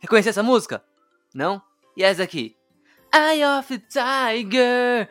Reconhece essa música? Não? E essa aqui? Eye of the Tiger.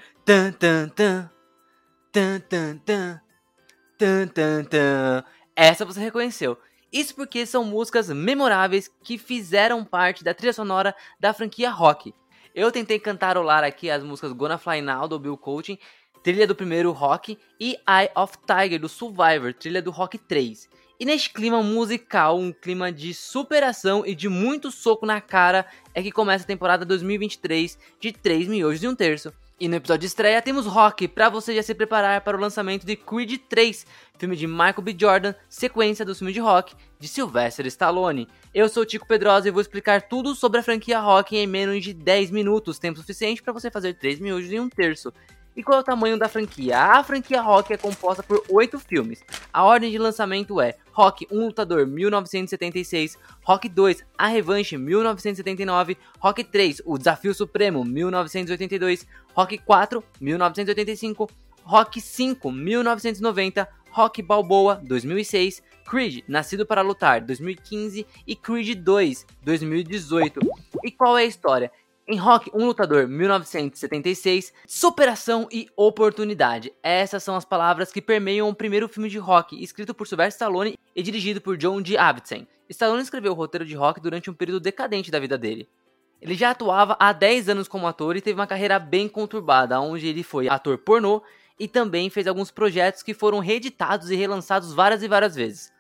Essa você reconheceu. Isso porque são músicas memoráveis que fizeram parte da trilha sonora da franquia rock. Eu tentei cantarolar aqui as músicas Gonna Fly Now do Bill Coaching, trilha do primeiro Rock, e Eye of Tiger do Survivor, trilha do Rock 3. E neste clima musical, um clima de superação e de muito soco na cara, é que começa a temporada 2023 de 3 miojos e um terço. E no episódio de estreia temos Rock, para você já se preparar para o lançamento de Creed 3, filme de Michael B. Jordan, sequência do filme de Rock, de Sylvester Stallone. Eu sou o Tico Pedrosa e vou explicar tudo sobre a franquia Rock em menos de 10 minutos, tempo suficiente para você fazer 3 miojos e um terço. E qual é o tamanho da franquia? A franquia Rock é composta por oito filmes. A ordem de lançamento é Rock 1 Lutador 1976, Rock 2 A Revanche 1979, Rock 3 O Desafio Supremo 1982, Rock 4 1985, Rock 5 1990, Rock Balboa 2006, Creed Nascido para Lutar 2015 e Creed 2 2018. E qual é a história? Em Rock, um lutador, 1976, superação e oportunidade. Essas são as palavras que permeiam o primeiro filme de Rock, escrito por Sylvester Stallone e dirigido por John D. Avildsen. Stallone escreveu o roteiro de Rock durante um período decadente da vida dele. Ele já atuava há 10 anos como ator e teve uma carreira bem conturbada, onde ele foi ator pornô e também fez alguns projetos que foram reeditados e relançados várias e várias vezes.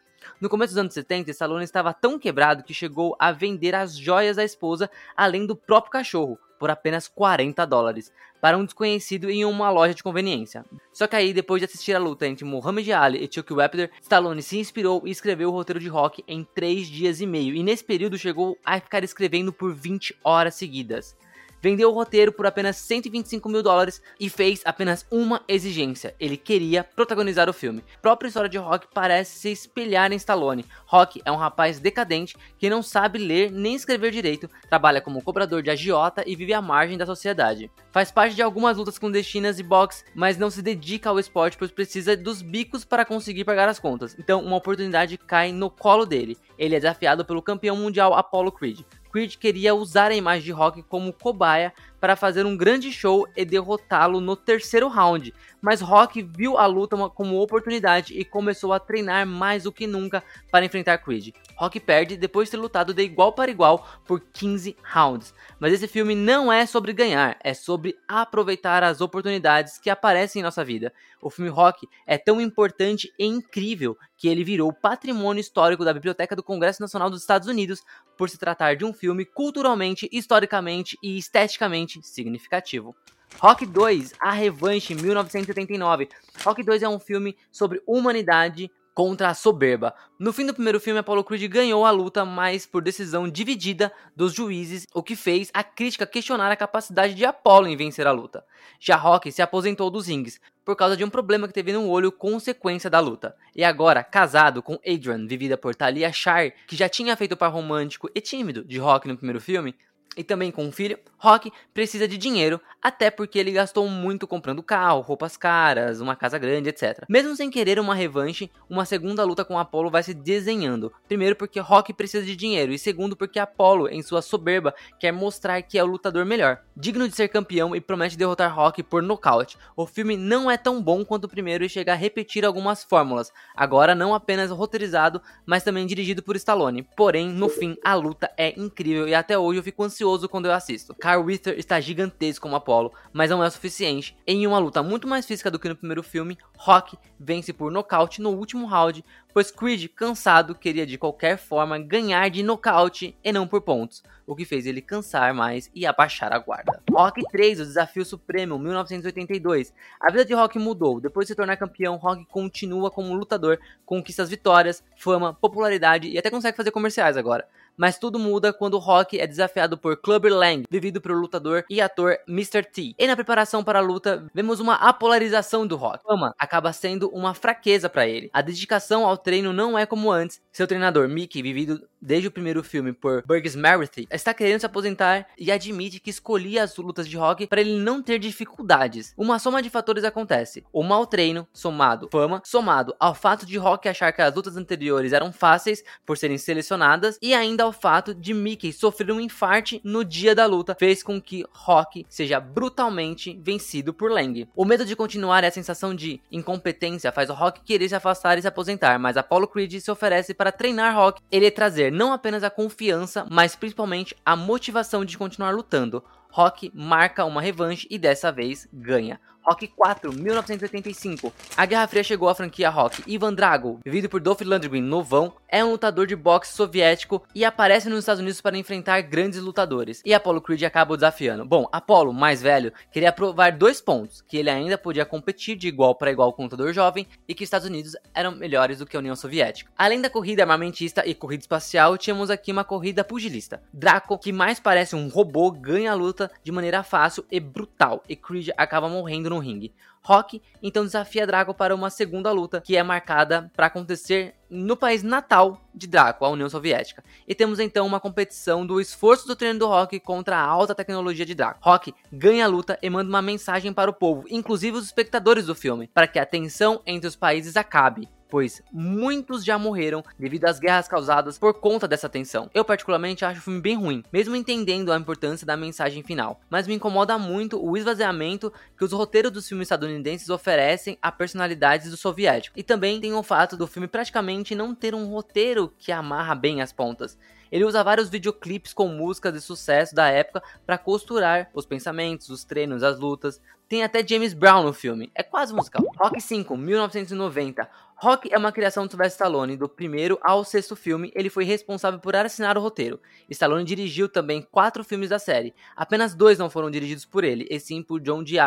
No começo dos anos 70, Stallone estava tão quebrado que chegou a vender as joias da esposa, além do próprio cachorro, por apenas 40 dólares, para um desconhecido em uma loja de conveniência. Só que aí, depois de assistir a luta entre Muhammad Ali e Chuck Wepner, Stallone se inspirou e escreveu o roteiro de Rock em 3 dias e meio, e nesse período chegou a ficar escrevendo por 20 horas seguidas vendeu o roteiro por apenas 125 mil dólares e fez apenas uma exigência: ele queria protagonizar o filme. A própria história de Rock parece se espelhar em Stallone. Rock é um rapaz decadente que não sabe ler nem escrever direito, trabalha como cobrador de agiota e vive à margem da sociedade. Faz parte de algumas lutas clandestinas e boxe, mas não se dedica ao esporte pois precisa dos bicos para conseguir pagar as contas. Então, uma oportunidade cai no colo dele. Ele é desafiado pelo campeão mundial Apollo Creed. Creed queria usar a imagem de Rock como cobaia para fazer um grande show e derrotá-lo no terceiro round, mas Rock viu a luta como oportunidade e começou a treinar mais do que nunca para enfrentar Creed. Rock perde depois de ter lutado de igual para igual por 15 rounds. Mas esse filme não é sobre ganhar, é sobre aproveitar as oportunidades que aparecem em nossa vida. O filme Rock é tão importante e incrível que ele virou patrimônio histórico da Biblioteca do Congresso Nacional dos Estados Unidos por se tratar de um filme culturalmente, historicamente e esteticamente significativo. Rock 2, A Revanche, 1979. Rock 2 é um filme sobre humanidade contra a soberba. No fim do primeiro filme, Apollo Creed ganhou a luta, mas por decisão dividida dos juízes, o que fez a crítica questionar a capacidade de Apollo em vencer a luta. Já Rock se aposentou dos rings por causa de um problema que teve no olho consequência da luta. E agora, casado com Adrian, vivida por Talia Shire, que já tinha feito o par romântico e tímido de Rock no primeiro filme, e também com um filho, Rock precisa de dinheiro, até porque ele gastou muito comprando carro, roupas caras, uma casa grande, etc. Mesmo sem querer uma revanche, uma segunda luta com Apollo vai se desenhando. Primeiro porque Rock precisa de dinheiro, e segundo porque Apollo, em sua soberba, quer mostrar que é o lutador melhor, digno de ser campeão e promete derrotar Rock por nocaute. O filme não é tão bom quanto o primeiro e chega a repetir algumas fórmulas, agora não apenas roteirizado, mas também dirigido por Stallone. Porém, no fim, a luta é incrível e até hoje eu fico ansioso ansioso quando eu assisto. Carl Ritter está gigantesco como Apollo, mas não é o suficiente. Em uma luta muito mais física do que no primeiro filme, Rock vence por nocaute no último round, pois Creed, cansado, queria de qualquer forma ganhar de nocaute e não por pontos, o que fez ele cansar mais e abaixar a guarda. Rock 3, o Desafio Supremo, 1982. A vida de Rock mudou. Depois de se tornar campeão, Rock continua como lutador, conquista as vitórias, fama, popularidade e até consegue fazer comerciais agora mas tudo muda quando Rock é desafiado por Clubber Lang, vivido pelo lutador e ator Mr. T. E na preparação para a luta, vemos uma apolarização do Rock. Fama acaba sendo uma fraqueza para ele. A dedicação ao treino não é como antes. Seu treinador Mickey, vivido desde o primeiro filme por Burgess Meredith, está querendo se aposentar e admite que escolhia as lutas de rock para ele não ter dificuldades. Uma soma de fatores acontece. O mau treino, somado fama, somado ao fato de Rock achar que as lutas anteriores eram fáceis por serem selecionadas e ainda ao fato de Mickey sofrer um infarte no dia da luta, fez com que Rock seja brutalmente vencido por Lang. O medo de continuar e a sensação de incompetência faz o Rock querer se afastar e se aposentar, mas Apollo Creed se oferece para treinar Rock, ele trazer não apenas a confiança, mas principalmente a motivação de continuar lutando. Rock marca uma revanche e dessa vez ganha. Rock 4, 1985. A Guerra Fria chegou à franquia Rock. Ivan Drago, vivido por Dolph Lundgren novão, é um lutador de boxe soviético e aparece nos Estados Unidos para enfrentar grandes lutadores. E Apollo Creed acaba o desafiando. Bom, Apollo, mais velho, queria provar dois pontos: que ele ainda podia competir de igual para igual com o lutador jovem e que os Estados Unidos eram melhores do que a União Soviética. Além da corrida armamentista e corrida espacial, tínhamos aqui uma corrida pugilista. Draco, que mais parece um robô, ganha a luta de maneira fácil e brutal, e Creed acaba morrendo ringue. Rock então desafia Draco para uma segunda luta, que é marcada para acontecer no país natal de Draco, a União Soviética. E temos então uma competição do esforço do treino do Rock contra a alta tecnologia de Draco. Rock ganha a luta e manda uma mensagem para o povo, inclusive os espectadores do filme, para que a tensão entre os países acabe pois muitos já morreram devido às guerras causadas por conta dessa tensão. Eu particularmente acho o filme bem ruim, mesmo entendendo a importância da mensagem final, mas me incomoda muito o esvaziamento que os roteiros dos filmes estadunidenses oferecem a personalidades do soviético. E também tem o fato do filme praticamente não ter um roteiro que amarra bem as pontas. Ele usa vários videoclipes com músicas de sucesso da época para costurar os pensamentos, os treinos, as lutas. Tem até James Brown no filme, é quase musical. Rock 5, 1990. Rock é uma criação de Sylvester Stallone, do primeiro ao sexto filme, ele foi responsável por assinar o roteiro. Stallone dirigiu também quatro filmes da série, apenas dois não foram dirigidos por ele, e sim por John D.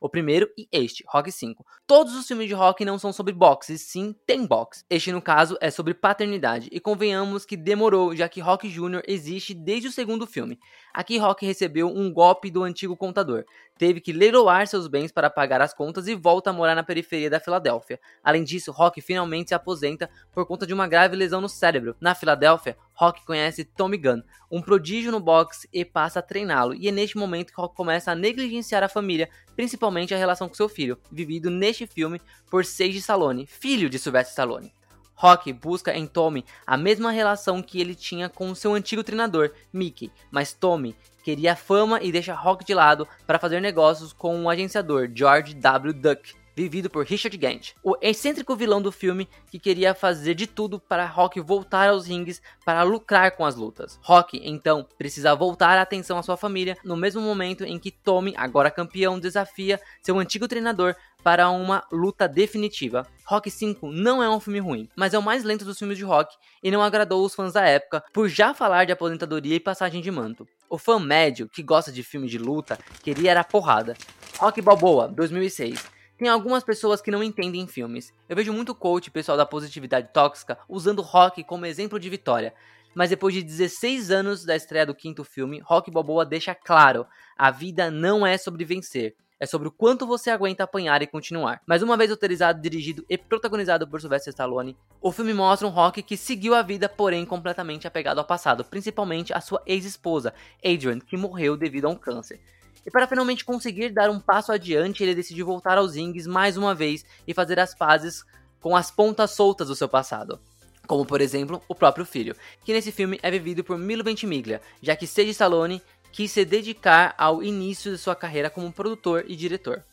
O primeiro e este, Rock 5. Todos os filmes de rock não são sobre boxe, sim tem boxe. Este, no caso, é sobre paternidade, e convenhamos que demorou, já que Rock Jr. existe desde o segundo filme. Aqui Rock recebeu um golpe do antigo contador, teve que leiloar seus bens para pagar as contas e volta a morar na periferia da Filadélfia. Além disso, Rock finalmente se aposenta por conta de uma grave lesão no cérebro. Na Filadélfia, Rock conhece Tommy Gunn, um prodígio no boxe, e passa a treiná-lo. E é neste momento que Rock começa a negligenciar a família, principalmente a relação com seu filho, vivido neste filme por Sage Stallone, filho de Sylvester Stallone. Rock busca em Tommy a mesma relação que ele tinha com seu antigo treinador, Mickey, mas Tommy queria fama e deixa Rock de lado para fazer negócios com o um agenciador George W. Duck, vivido por Richard Gant, o excêntrico vilão do filme que queria fazer de tudo para Rock voltar aos rings para lucrar com as lutas. Rock, então, precisa voltar a atenção à sua família no mesmo momento em que Tommy, agora campeão, desafia seu antigo treinador para uma luta definitiva. Rock 5 não é um filme ruim, mas é o mais lento dos filmes de rock e não agradou os fãs da época por já falar de aposentadoria e passagem de manto. O fã médio, que gosta de filmes de luta, queria era porrada. Rock Balboa, 2006. Tem algumas pessoas que não entendem filmes. Eu vejo muito coach pessoal da positividade tóxica usando Rock como exemplo de vitória. Mas depois de 16 anos da estreia do quinto filme, Rock Balboa deixa claro: a vida não é sobre vencer, é sobre o quanto você aguenta apanhar e continuar. Mais uma vez autorizado, dirigido e protagonizado por Sylvester Stallone, o filme mostra um Rock que seguiu a vida, porém completamente apegado ao passado, principalmente a sua ex-esposa, Adrian, que morreu devido a um câncer. E para finalmente conseguir dar um passo adiante, ele decidiu voltar aos rings mais uma vez e fazer as pazes com as pontas soltas do seu passado. Como, por exemplo, o próprio filho, que nesse filme é vivido por Milo Ventimiglia, já que Sage Stallone quis se dedicar ao início de sua carreira como produtor e diretor.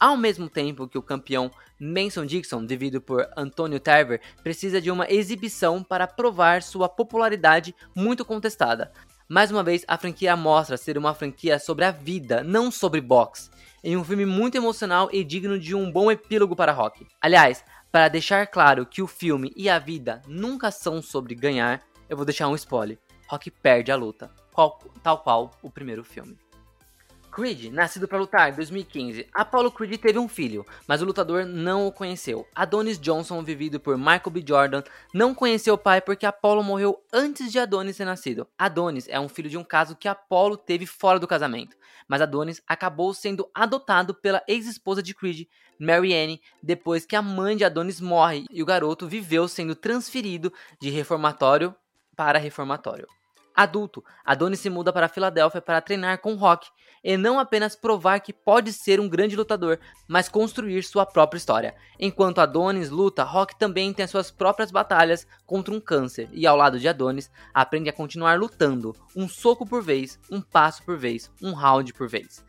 Ao mesmo tempo que o campeão Manson Dixon, devido por Antonio Tarver, precisa de uma exibição para provar sua popularidade muito contestada, mais uma vez, a franquia mostra ser uma franquia sobre a vida, não sobre boxe, em um filme muito emocional e digno de um bom epílogo para Rock. Aliás, para deixar claro que o filme e a vida nunca são sobre ganhar, eu vou deixar um spoiler: Rock perde a luta, qual, tal qual o primeiro filme. Creed, nascido para lutar, 2015. Apollo Creed teve um filho, mas o lutador não o conheceu. Adonis Johnson, vivido por Michael B. Jordan, não conheceu o pai porque Apollo morreu antes de Adonis ter nascido. Adonis é um filho de um caso que Apollo teve fora do casamento, mas Adonis acabou sendo adotado pela ex-esposa de Creed, Mary Ann, depois que a mãe de Adonis morre e o garoto viveu sendo transferido de reformatório para reformatório. Adulto, Adonis se muda para Filadélfia para treinar com Rock e não apenas provar que pode ser um grande lutador, mas construir sua própria história. Enquanto Adonis luta, Rock também tem suas próprias batalhas contra um câncer e ao lado de Adonis aprende a continuar lutando, um soco por vez, um passo por vez, um round por vez.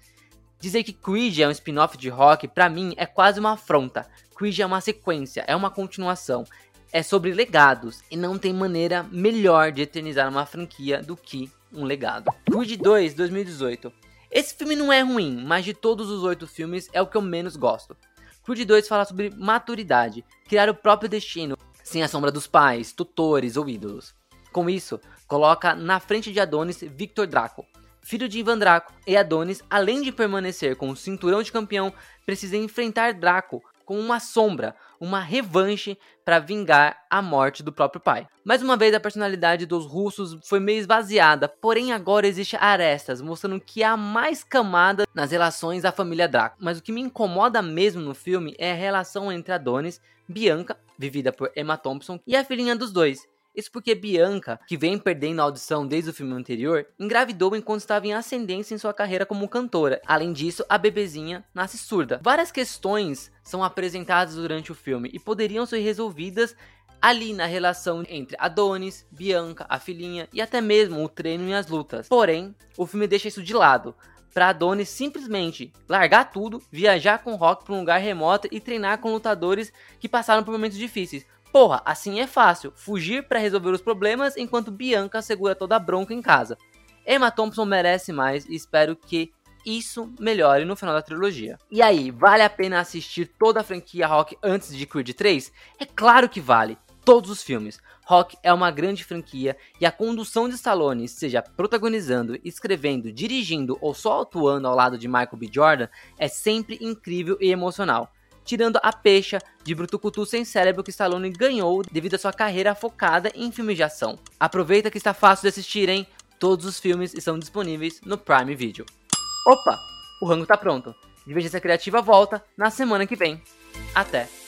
Dizer que Creed é um spin-off de Rock, para mim, é quase uma afronta. Creed é uma sequência, é uma continuação é sobre legados e não tem maneira melhor de eternizar uma franquia do que um legado. Creed 2 2018. Esse filme não é ruim, mas de todos os oito filmes é o que eu menos gosto. Creed 2 fala sobre maturidade, criar o próprio destino, sem a sombra dos pais, tutores ou ídolos. Com isso, coloca na frente de Adonis Victor Draco, filho de Ivan Draco, e Adonis, além de permanecer com o cinturão de campeão, precisa enfrentar Draco com uma sombra, uma revanche para vingar a morte do próprio pai. Mais uma vez, a personalidade dos russos foi meio esvaziada, porém agora existe arestas, mostrando que há mais camada nas relações da família Draco. Mas o que me incomoda mesmo no filme é a relação entre Adonis, Bianca, vivida por Emma Thompson, e a filhinha dos dois, isso porque Bianca, que vem perdendo a audição desde o filme anterior, engravidou enquanto estava em ascendência em sua carreira como cantora. Além disso, a bebezinha nasce surda. Várias questões são apresentadas durante o filme e poderiam ser resolvidas ali na relação entre Adonis, Bianca, a filhinha e até mesmo o treino e as lutas. Porém, o filme deixa isso de lado para Adonis simplesmente largar tudo, viajar com Rock para um lugar remoto e treinar com lutadores que passaram por momentos difíceis. Porra, assim é fácil. Fugir para resolver os problemas enquanto Bianca segura toda a bronca em casa. Emma Thompson merece mais e espero que isso melhore no final da trilogia. E aí, vale a pena assistir toda a franquia Rock antes de Creed 3? É claro que vale. Todos os filmes. Rock é uma grande franquia e a condução de Stallone, seja protagonizando, escrevendo, dirigindo ou só atuando ao lado de Michael B. Jordan, é sempre incrível e emocional tirando a peixa de Brutucutu sem cérebro que Stallone ganhou devido à sua carreira focada em filmes de ação. Aproveita que está fácil de assistir, hein? Todos os filmes estão disponíveis no Prime Video. Opa, o rango tá pronto. Divergência Criativa volta na semana que vem. Até!